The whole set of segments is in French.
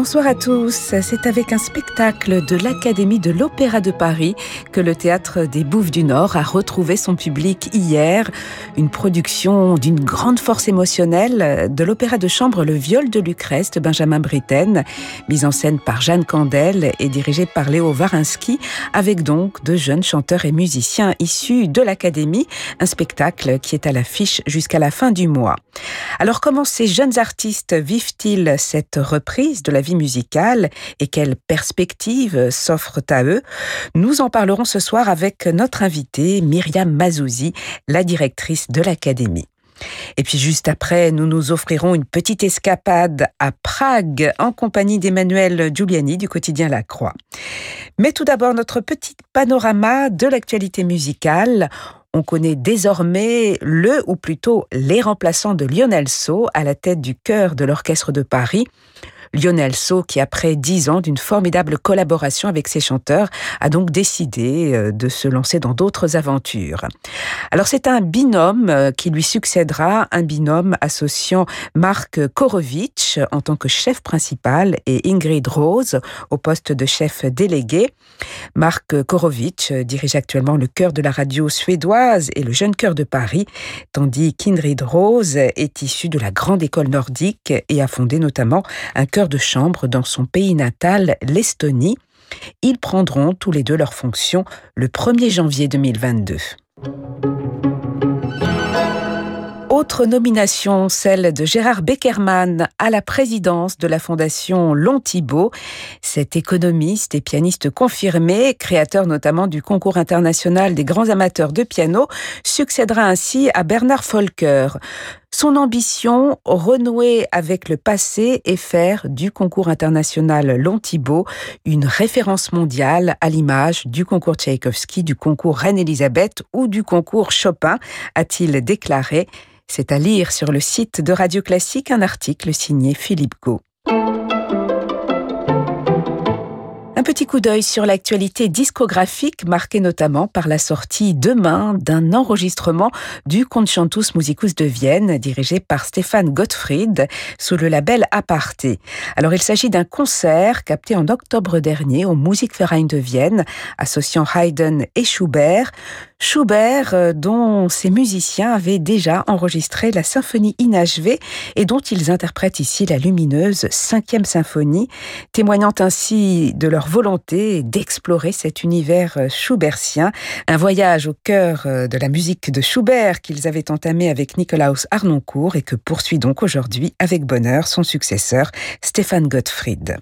Bonsoir à tous. C'est avec un spectacle de l'Académie de l'Opéra de Paris que le théâtre des Bouffes du Nord a retrouvé son public hier. Une production d'une grande force émotionnelle de l'opéra de chambre Le Viol de Lucrèce de Benjamin Britten, mise en scène par Jeanne Candel et dirigée par Léo Warinsky, avec donc de jeunes chanteurs et musiciens issus de l'Académie. Un spectacle qui est à l'affiche jusqu'à la fin du mois. Alors comment ces jeunes artistes vivent-ils cette reprise de la vie musicale et quelles perspectives s'offrent à eux Nous en parlerons ce soir avec notre invitée Myriam Mazouzi, la directrice de l'Académie. Et puis juste après, nous nous offrirons une petite escapade à Prague en compagnie d'Emmanuel Giuliani du quotidien La Croix. Mais tout d'abord, notre petit panorama de l'actualité musicale. On connaît désormais le, ou plutôt les remplaçants de Lionel Sceau à la tête du chœur de l'Orchestre de Paris. Lionel So, qui après dix ans d'une formidable collaboration avec ses chanteurs, a donc décidé euh, de se lancer dans d'autres aventures. Alors c'est un binôme euh, qui lui succédera, un binôme associant Marc Korovitch en tant que chef principal et Ingrid Rose au poste de chef délégué. Marc Korovitch dirige actuellement le chœur de la radio suédoise et le jeune chœur de Paris, tandis qu'Ingrid Rose est issue de la grande école nordique et a fondé notamment un chœur de chambre dans son pays natal, l'Estonie. Ils prendront tous les deux leurs fonctions le 1er janvier 2022. Autre nomination, celle de Gérard Beckerman à la présidence de la Fondation Long Thibault. Cet économiste et pianiste confirmé, créateur notamment du concours international des grands amateurs de piano, succédera ainsi à Bernard Volker. Son ambition, renouer avec le passé et faire du concours international Long Thibault une référence mondiale à l'image du concours Tchaïkovski, du concours Reine-Elisabeth ou du concours Chopin, a-t-il déclaré. C'est à lire sur le site de Radio Classique un article signé Philippe Gau. Petit coup d'œil sur l'actualité discographique marquée notamment par la sortie demain d'un enregistrement du Concertus Musicus de Vienne dirigé par Stéphane Gottfried sous le label Aparté. Alors il s'agit d'un concert capté en octobre dernier au Musikverein de Vienne associant Haydn et Schubert. Schubert euh, dont ses musiciens avaient déjà enregistré la symphonie inachevée et dont ils interprètent ici la lumineuse cinquième symphonie, témoignant ainsi de leur volonté d'explorer cet univers euh, schubertien, un voyage au cœur euh, de la musique de Schubert qu'ils avaient entamé avec Nikolaus Arnoncourt et que poursuit donc aujourd'hui avec bonheur son successeur Stéphane Gottfried.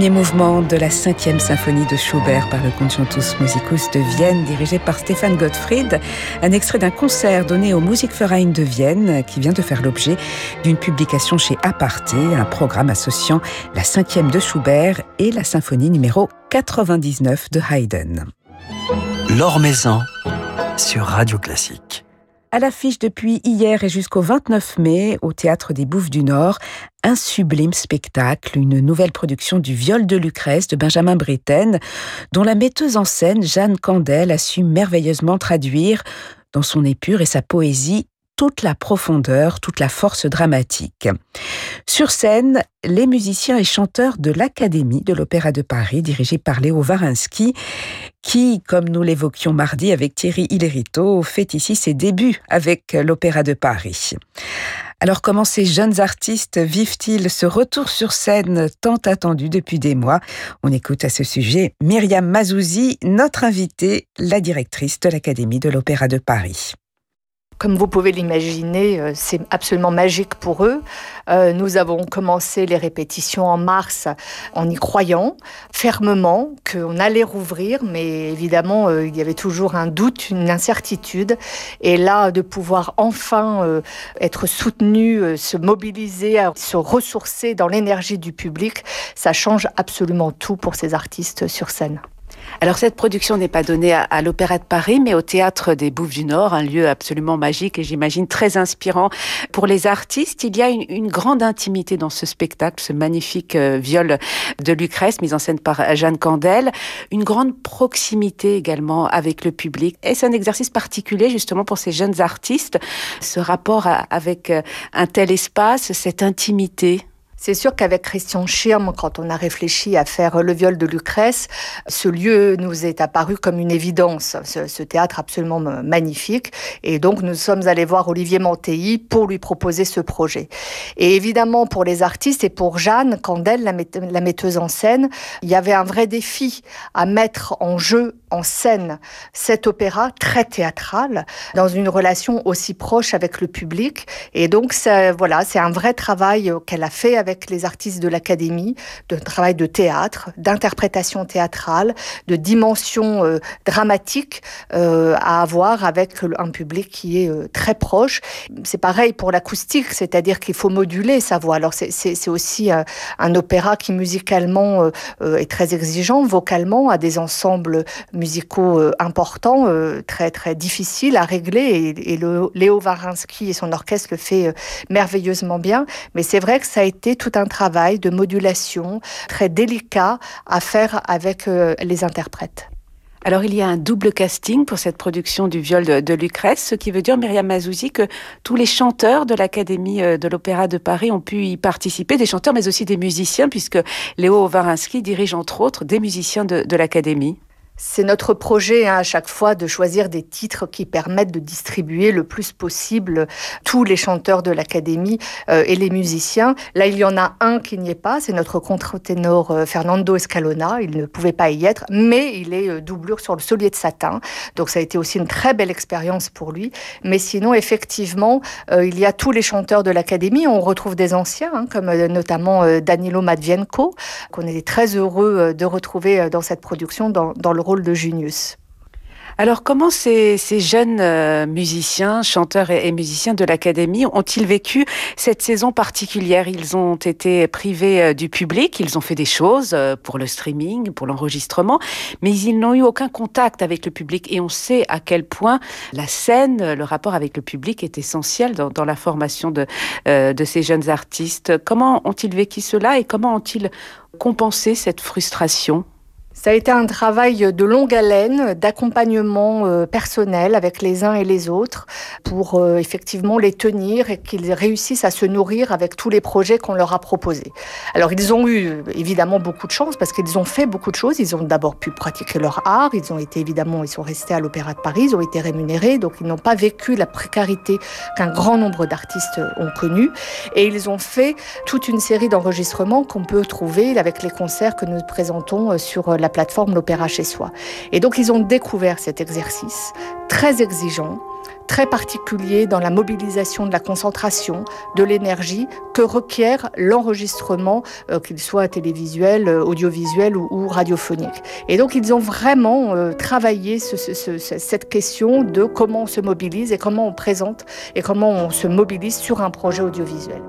Premier mouvement de la cinquième symphonie de Schubert par le Concertus Musicus de Vienne, dirigé par Stéphane Gottfried, un extrait d'un concert donné au Musikverein de Vienne, qui vient de faire l'objet d'une publication chez Aparté, un programme associant la cinquième de Schubert et la symphonie numéro 99 de Haydn. L'Or Maison sur Radio Classique. À l'affiche depuis hier et jusqu'au 29 mai au Théâtre des Bouffes du Nord, un sublime spectacle, une nouvelle production du Viol de Lucrèce de Benjamin Britten, dont la metteuse en scène Jeanne Candel a su merveilleusement traduire dans son épure et sa poésie toute la profondeur, toute la force dramatique. Sur scène, les musiciens et chanteurs de l'Académie de l'Opéra de Paris, dirigés par Léo Varinsky, qui, comme nous l'évoquions mardi avec Thierry Hillerito, fait ici ses débuts avec l'Opéra de Paris. Alors comment ces jeunes artistes vivent-ils ce retour sur scène tant attendu depuis des mois? On écoute à ce sujet Myriam Mazouzi, notre invitée, la directrice de l'Académie de l'Opéra de Paris. Comme vous pouvez l'imaginer, euh, c'est absolument magique pour eux. Euh, nous avons commencé les répétitions en mars en y croyant fermement qu'on allait rouvrir, mais évidemment, euh, il y avait toujours un doute, une incertitude. Et là, de pouvoir enfin être soutenu, se mobiliser, se ressourcer dans l'énergie du public, ça change absolument tout pour ces artistes sur scène. Alors cette production n'est pas donnée à, l'Opéra de Paris, mais au Théâtre des Bouffes du Nord, un lieu absolument magique et j'imagine très inspirant pour les artistes. Il y a une, grande intimité dans ce spectacle, ce magnifique euh, viol de Lucrèce, mis en scène par Jeanne Candel, une grande proximité également avec le public. Et c'est un exercice particulier justement pour ces jeunes artistes, ce rapport avec euh, un tel espace, cette intimité. C'est sûr qu'avec Christian Schirm, quand on a réfléchi à faire le viol de Lucrèce, ce lieu nous est apparu comme une évidence, ce, théâtre absolument magnifique. Et donc nous sommes allés voir Olivier Mantéi pour lui proposer ce projet. Et évidemment pour les artistes et pour Jeanne Candel, la, la metteuse en scène, il y avait un vrai défi à mettre en jeu, en scène, cet opéra très théâtral dans une relation aussi proche avec le public. Et donc voilà, c'est un vrai travail qu'elle a fait avec les artistes de l'Académie, de travail de théâtre, d'interprétation théâtrale, de dimension euh, dramatique euh, à avoir avec un public qui est euh, très proche. C'est pareil pour l'acoustique, c'est-à-dire qu'il faut moduler sa voix. Alors c'est aussi un opéra qui musicalement est très exigeant, vocalement, a des ensembles musicaux importants, très très difficiles à régler, et, et le, Léo Varinsky et son orchestre le fait merveilleusement bien. Mais c'est vrai que ça a été tout un travail de modulation très délicat à faire avec euh, les interprètes. Alors il y a un double casting pour cette production du viol de, Lucrèce, ce qui veut dire, Myriam Mazouzi, que tous les chanteurs de l'Académie euh, de l'Opéra de Paris ont pu y participer, des chanteurs mais aussi des musiciens, puisque Léo Varinsky dirige entre autres des musiciens de l'Académie. C'est notre projet hein, à chaque fois de choisir des titres qui permettent de distribuer le plus possible tous les chanteurs de l'Académie euh, et les musiciens. Là, il y en a un qui n'y est pas, c'est notre contre-ténor euh, Fernando Escalona. Il ne pouvait pas y être, mais il est euh, doublure sur le solier de satin. Donc ça a été aussi une très belle expérience pour lui. Mais sinon, effectivement, il y a tous les chanteurs de l'Académie. On retrouve des anciens, hein, comme notamment Danilo Matvienko, qu'on est très heureux de retrouver dans cette production dans, dans le de Junius. Alors comment ces, jeunes euh, musiciens, chanteurs et, musiciens de l'Académie ont-ils vécu cette saison particulière? Ils ont été privés euh, du public, ils ont fait des choses euh, pour le streaming, pour l'enregistrement, mais ils n'ont eu aucun contact avec le public et on sait à quel point la scène, le rapport avec le public est essentiel dans, la formation de, de ces jeunes artistes. Comment ont-ils vécu cela et comment ont-ils compensé cette frustration? Ça a été un travail de longue haleine, d'accompagnement euh, personnel avec les uns et les autres pour euh, effectivement les tenir et qu'ils réussissent à se nourrir avec tous les projets qu'on leur a proposés. Alors ils ont eu évidemment beaucoup de chance parce qu'ils ont fait beaucoup de choses. Ils ont d'abord pu pratiquer leur art. Ils ont été évidemment, ils sont restés à l'Opéra de Paris, ils ont été rémunérés, donc ils n'ont pas vécu la précarité qu'un grand nombre d'artistes ont connue. Et ils ont fait toute une série d'enregistrements qu'on peut trouver avec les concerts que nous présentons euh, sur la plateforme L'Opéra chez soi. Et donc ils ont découvert cet exercice très exigeant, très particulier dans la mobilisation de la concentration, de l'énergie que requiert l'enregistrement, euh, qu'il soit télévisuel, euh, audiovisuel ou, radiophonique. Et donc ils ont vraiment euh, travaillé cette question de comment on se mobilise et comment on présente et comment on se mobilise sur un projet audiovisuel.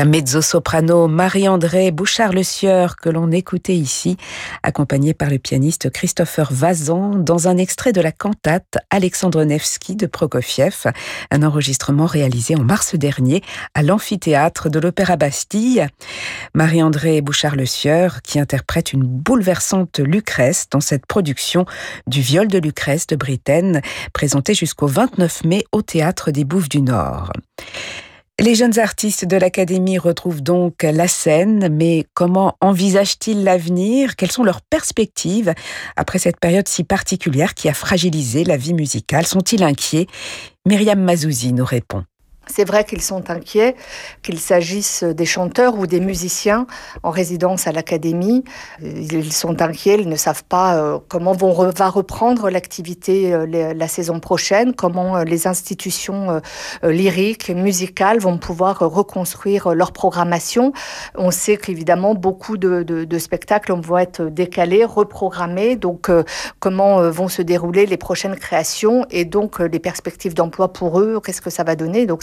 La mezzo-soprano Marie-André Bouchard-Le Sieur que l'on écoutait ici, accompagnée par le pianiste Christopher Vazan dans un extrait de la cantate Alexandre Nevsky de Prokofiev, un enregistrement réalisé en mars dernier à l'amphithéâtre de l'Opéra Bastille. Marie-André Bouchard-Le Sieur qui interprète une bouleversante Lucrèce dans cette production du viol de Lucrèce de Britaine, présentée jusqu'au 29 mai au Théâtre des Bouffes du Nord. Les jeunes artistes de l'Académie retrouvent donc la scène, mais comment envisagent-ils l'avenir? Quelles sont leurs perspectives après cette période si particulière qui a fragilisé la vie musicale? Sont-ils inquiets? Myriam Mazouzi nous répond. C'est vrai qu'ils sont inquiets, qu'il s'agisse des chanteurs ou des musiciens en résidence à l'académie. Ils sont inquiets, ils ne savent pas euh, comment vont va reprendre l'activité euh, la saison prochaine, comment euh, les institutions lyriques, musicales vont pouvoir reconstruire leur programmation. On sait qu'évidemment beaucoup de, de, spectacles vont être décalés, reprogrammés. Donc comment vont se dérouler les prochaines créations et donc les perspectives d'emploi pour eux, qu'est-ce que ça va donner. Donc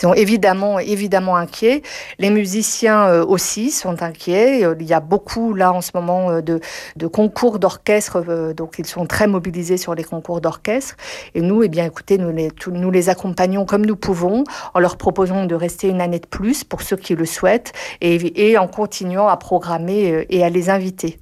ils sont évidemment, évidemment inquiets. Les musiciens euh, aussi sont inquiets. Il y a beaucoup là en ce moment euh, de, concours d'orchestre, euh, donc ils sont très mobilisés sur les concours d'orchestre. Et nous, eh bien, écoutez, nous les, accompagnons comme nous pouvons, en leur proposant de rester une année de plus pour ceux qui le souhaitent, et en continuant à programmer et à les inviter.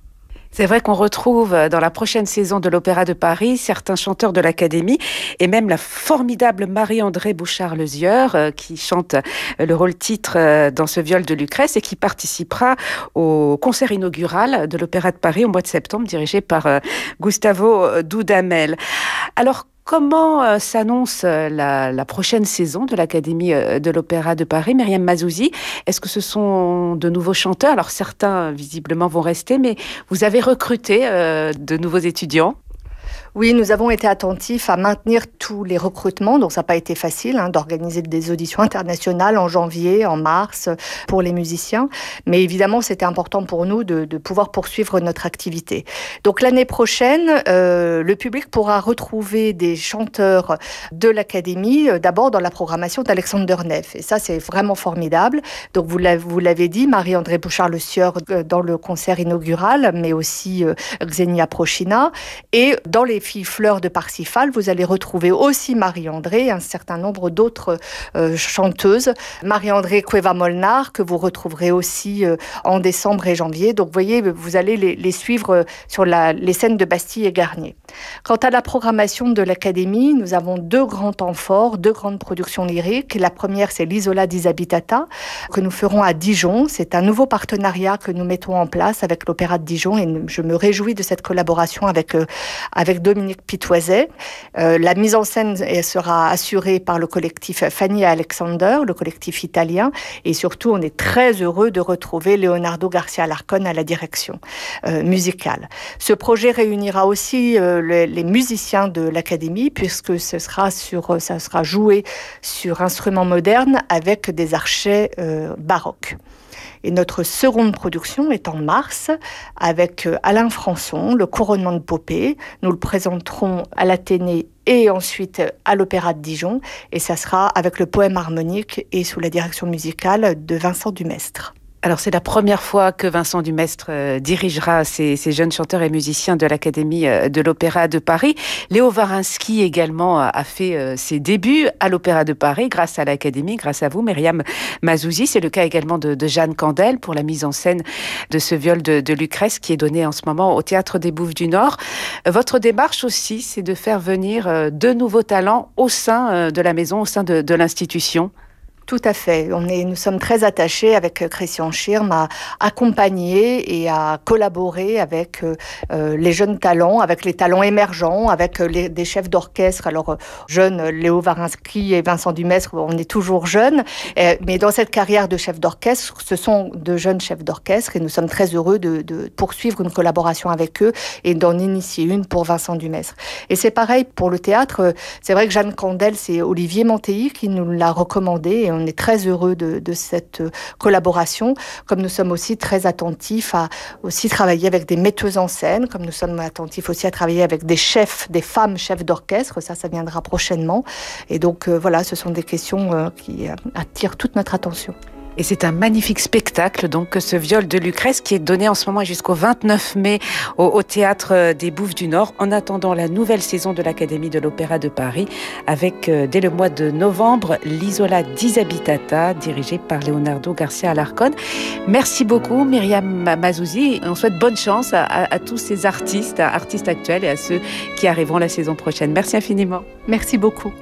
C'est vrai qu'on retrouve euh, dans la prochaine saison de l'Opéra de Paris certains chanteurs de l'Académie et même la formidable Marie-André Bouchard-Lezieur euh, qui chante euh, le rôle titre dans ce viol de Lucrèce et qui participera au concert inaugural de l'Opéra de Paris au mois de septembre dirigé par Gustavo Dudamel. Alors Comment euh, s'annonce euh, la, prochaine saison de l'Académie euh, de l'Opéra de Paris? Myriam Mazouzi, est-ce que ce sont de nouveaux chanteurs? Alors certains visiblement vont rester, mais vous avez recruté de nouveaux étudiants oui, nous avons été attentifs à maintenir tous les recrutements, donc ça n'a pas été facile hein, d'organiser des auditions internationales en janvier, en mars pour les musiciens, mais évidemment c'était important pour nous de, pouvoir poursuivre notre activité. Donc l'année prochaine, euh, le public pourra retrouver des chanteurs de l'Académie, euh, d'abord dans la programmation d'Alexander Neff, et ça c'est vraiment formidable. Donc vous l'avez dit, Marie-André Bouchard-Le Sieur euh, dans le concert inaugural, mais aussi Xenia Prochina, et dans les filles Fleurs de Parsifal, vous allez retrouver aussi Marie-André et un certain nombre d'autres euh, chanteuses. Marie-André Cueva-Molnar, que vous retrouverez aussi euh, en décembre et janvier. Donc, vous voyez, vous allez les, suivre euh, sur les scènes de Bastille et Garnier. Quant à la programmation de l'Académie, nous avons deux grands temps forts, deux grandes productions lyriques. La première, c'est l'Isola Disabitata, que nous ferons à Dijon. C'est un nouveau partenariat que nous mettons en place avec l'Opéra de Dijon et je me réjouis de cette collaboration avec, avec Dominique Pitoiset. Euh, la mise en scène sera assurée par le collectif Fanny Alexander, le collectif italien, et surtout on est très heureux de retrouver Leonardo Garcia Larcon à la direction euh, musicale. Ce projet réunira aussi euh, les, musiciens de l'académie puisque ce sera sur, ça sera joué sur instruments modernes avec des archets baroques. Et notre seconde production est en mars avec euh, Alain Françon, le couronnement de Popée. Nous le présenterons à l'Athénée et ensuite à l'Opéra de Dijon. Et ça sera avec le poème harmonique et sous la direction musicale de Vincent Dumestre. Alors c'est la première fois que Vincent Dumestre euh, dirigera ces, jeunes chanteurs et musiciens de l'Académie euh, de l'Opéra de Paris. Léo Varinsky également a fait euh, ses débuts à l'Opéra de Paris grâce à l'Académie, grâce à vous, Myriam Mazouzi. C'est le cas également de, Jeanne Candel pour la mise en scène de ce viol de, Lucrèce qui est donné en ce moment au Théâtre des Bouffes du Nord. Votre démarche aussi, c'est de faire venir de nouveaux talents au sein de la maison, au sein de l'institution. Tout à fait. On est, nous sommes très attachés avec euh, Christian Schirm à accompagner et à collaborer avec euh, euh, les jeunes talents, avec les talents émergents, avec les, des chefs d'orchestre. Alors, jeunes, Léo Varinsky et Vincent Dumestre, on est toujours jeunes. mais dans cette carrière de chef d'orchestre, ce sont de jeunes chefs d'orchestre et nous sommes très heureux de, de poursuivre une collaboration avec eux et d'en initier une pour Vincent Dumestre. Et c'est pareil pour le théâtre. C'est vrai que Jeanne Candel, c'est Olivier Monteilly qui nous l'a recommandé est très heureux de, cette collaboration, comme nous sommes aussi très attentifs à aussi travailler avec des metteuses en scène, comme nous sommes attentifs aussi à travailler avec des chefs, des femmes chefs d'orchestre, ça, ça viendra prochainement. Et donc euh, voilà, ce sont des questions euh, qui euh, attirent toute notre attention. Et c'est un magnifique spectacle, donc, ce viol de Lucrèce qui est donné en ce moment jusqu'au 29 mai au, Théâtre des Bouffes du Nord, en attendant la nouvelle saison de l'Académie de l'Opéra de Paris, avec, euh, dès le mois de novembre, l'Isola Disabitata, dirigée par Leonardo Garcia Alarcon. Merci beaucoup, Myriam Mazouzi. On souhaite bonne chance à, à tous ces artistes, artistes actuels et à ceux qui arriveront la saison prochaine. Merci infiniment. Merci beaucoup.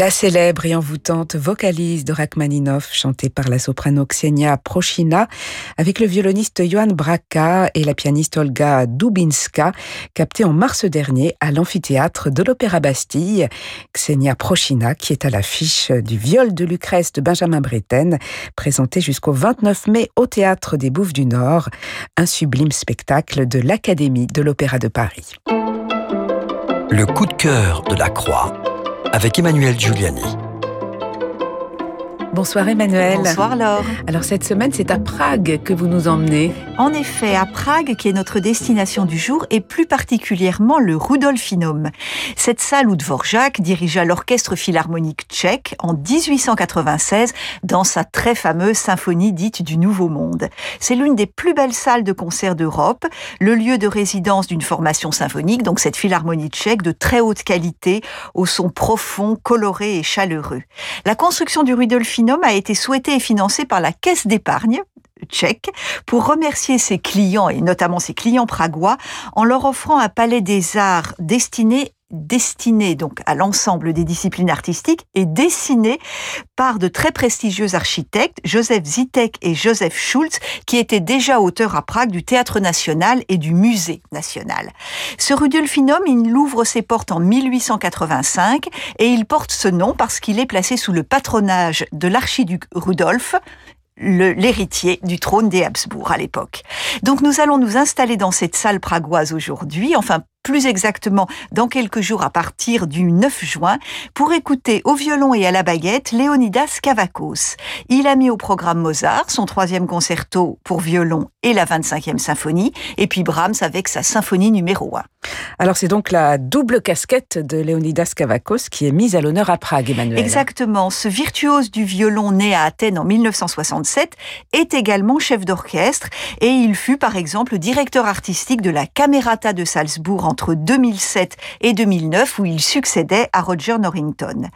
La célèbre et envoûtante vocalise de Rachmaninoff, chantée par la soprano Ksenia Prochina, avec le violoniste Johan Braka et la pianiste Olga Dubinska, captée en mars dernier à l'amphithéâtre de l'Opéra Bastille. Ksenia Prochina, qui est à l'affiche du viol de Lucrèce de Benjamin Britten, présenté jusqu'au 29 mai au Théâtre des Bouffes du Nord, un sublime spectacle de l'Académie de l'Opéra de Paris. Le coup de cœur de la Croix avec Emmanuel Giuliani. Bonsoir Emmanuel. Bonsoir Laure. Alors cette semaine, c'est à Prague que vous nous emmenez. En effet, à Prague, qui est notre destination du jour, et plus particulièrement le Rudolfinum. Cette salle où Dvorak dirigea l'orchestre philharmonique tchèque en 1896 dans sa très fameuse symphonie dite du Nouveau Monde. C'est l'une des plus belles salles de concert d'Europe, le lieu de résidence d'une formation symphonique, donc cette philharmonie tchèque de très haute qualité, au son profond, coloré et chaleureux. La construction du Rudolfinum A été souhaité et financé par la Caisse d'épargne tchèque pour remercier ses clients et notamment ses clients pragois en leur offrant un palais des arts destiné destiné donc à l'ensemble des disciplines artistiques et dessiné par de très prestigieux architectes, Joseph Zitek et Joseph Schulz, qui étaient déjà auteurs à Prague du Théâtre National et du Musée National. Ce Rudolfinum, il ouvre ses portes en 1885 et il porte ce nom parce qu'il est placé sous le patronage de l'archiduc Rudolf, l'héritier du trône des Habsbourg à l'époque. Donc nous allons nous installer dans cette salle pragoise aujourd'hui, enfin plus exactement dans quelques jours à partir du 9 juin, pour écouter au violon et à la baguette Léonidas Kavakos. Il a mis au programme Mozart, son troisième concerto pour violon et la 25e symphonie, et puis Brahms avec sa symphonie numéro 1. Alors c'est donc la double casquette de Léonidas Kavakos qui est mise à l'honneur à Prague, Emmanuel. Exactement. Ce virtuose du violon né à Athènes en 1967 est également chef d'orchestre et il fut par exemple directeur artistique de la Camerata de Salzbourg entre 2007 et 2009 où il succédait à Roger Norrington.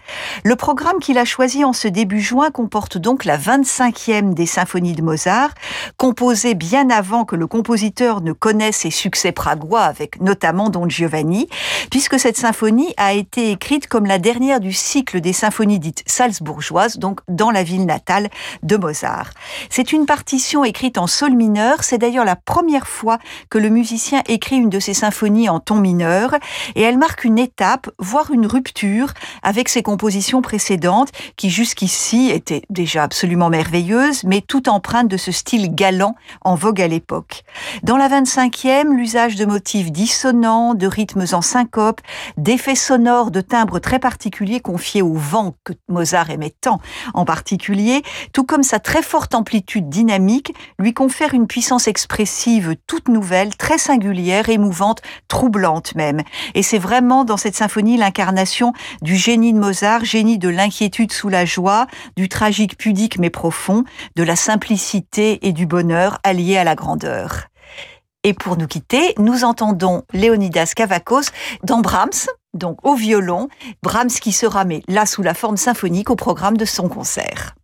Le programme qu'il a choisi en ce début juin comporte donc la 25e des symphonies de Mozart, composée bien avant que le compositeur ne connaisse ses succès pragois avec notamment Don Giovanni, puisque cette symphonie a été écrite comme la dernière du cycle des symphonies dites salzbourgeoises, donc dans la ville natale de Mozart. C'est une partition écrite en sol mineur, c'est d'ailleurs la première fois que le musicien écrit une de ses symphonies en ton mineur, et elle marque une étape, voire une rupture, avec ses compositions précédentes, qui jusqu'ici étaient déjà absolument merveilleuses, mais tout empreintes de ce style galant en vogue à l'époque. Dans la 25e, l'usage de motifs dissonants, de rythmes en syncope, d'effets sonores, de timbres très particuliers confiés au vent que Mozart aimait tant en particulier, tout comme sa très forte amplitude dynamique, lui confère une puissance expressive toute nouvelle, très singulière, émouvante, troublante même. Et c'est vraiment dans cette symphonie l'incarnation du génie de Mozart, génie de l'inquiétude sous la joie, du tragique pudique mais profond, de la simplicité et du bonheur alliés à la grandeur. Et pour nous quitter, nous entendons Léonidas Kavakos dans Brahms, donc au violon, Brahms qui sera mais là sous la forme symphonique au programme de son concert.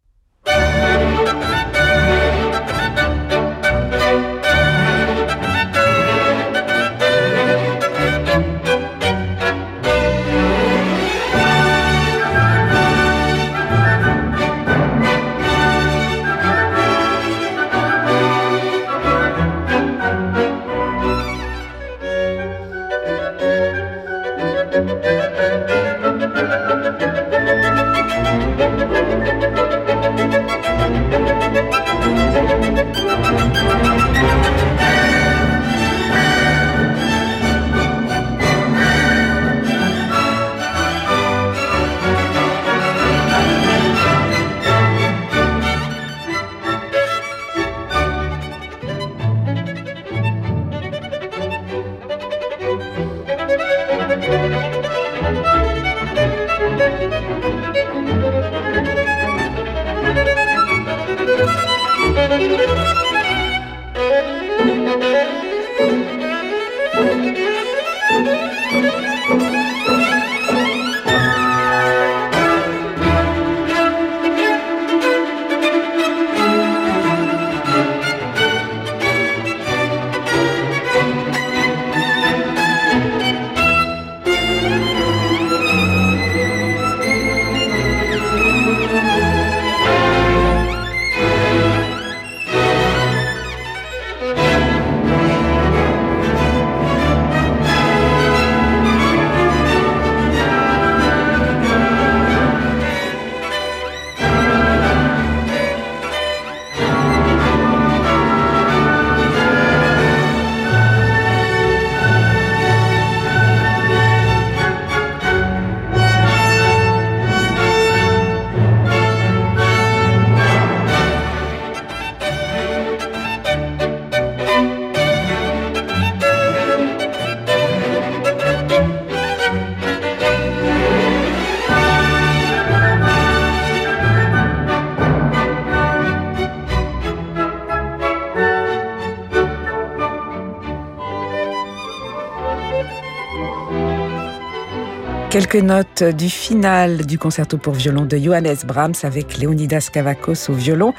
Quelques notes du final du concerto pour violon de Johannes Brahms avec Leonidas Kavakos au violon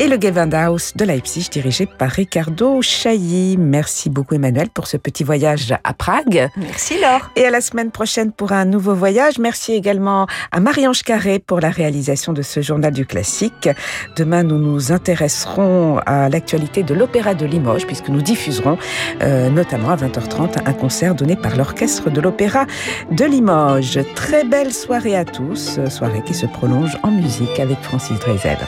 et le Gewandhaus de Leipzig dirigé par Ricardo Chailly. Merci beaucoup Emmanuel pour ce petit voyage à Prague. Merci Laure. Et à la semaine prochaine pour un nouveau voyage. Merci également à Marie-Ange Carré pour la réalisation de ce journal du classique. Demain, nous nous intéresserons à l'actualité de l'Opéra de Limoges puisque nous diffuserons euh, notamment à 20h30 un concert donné par l'Orchestre de l'Opéra de Très belle soirée à tous, soirée qui se prolonge en musique avec Francis Drezel.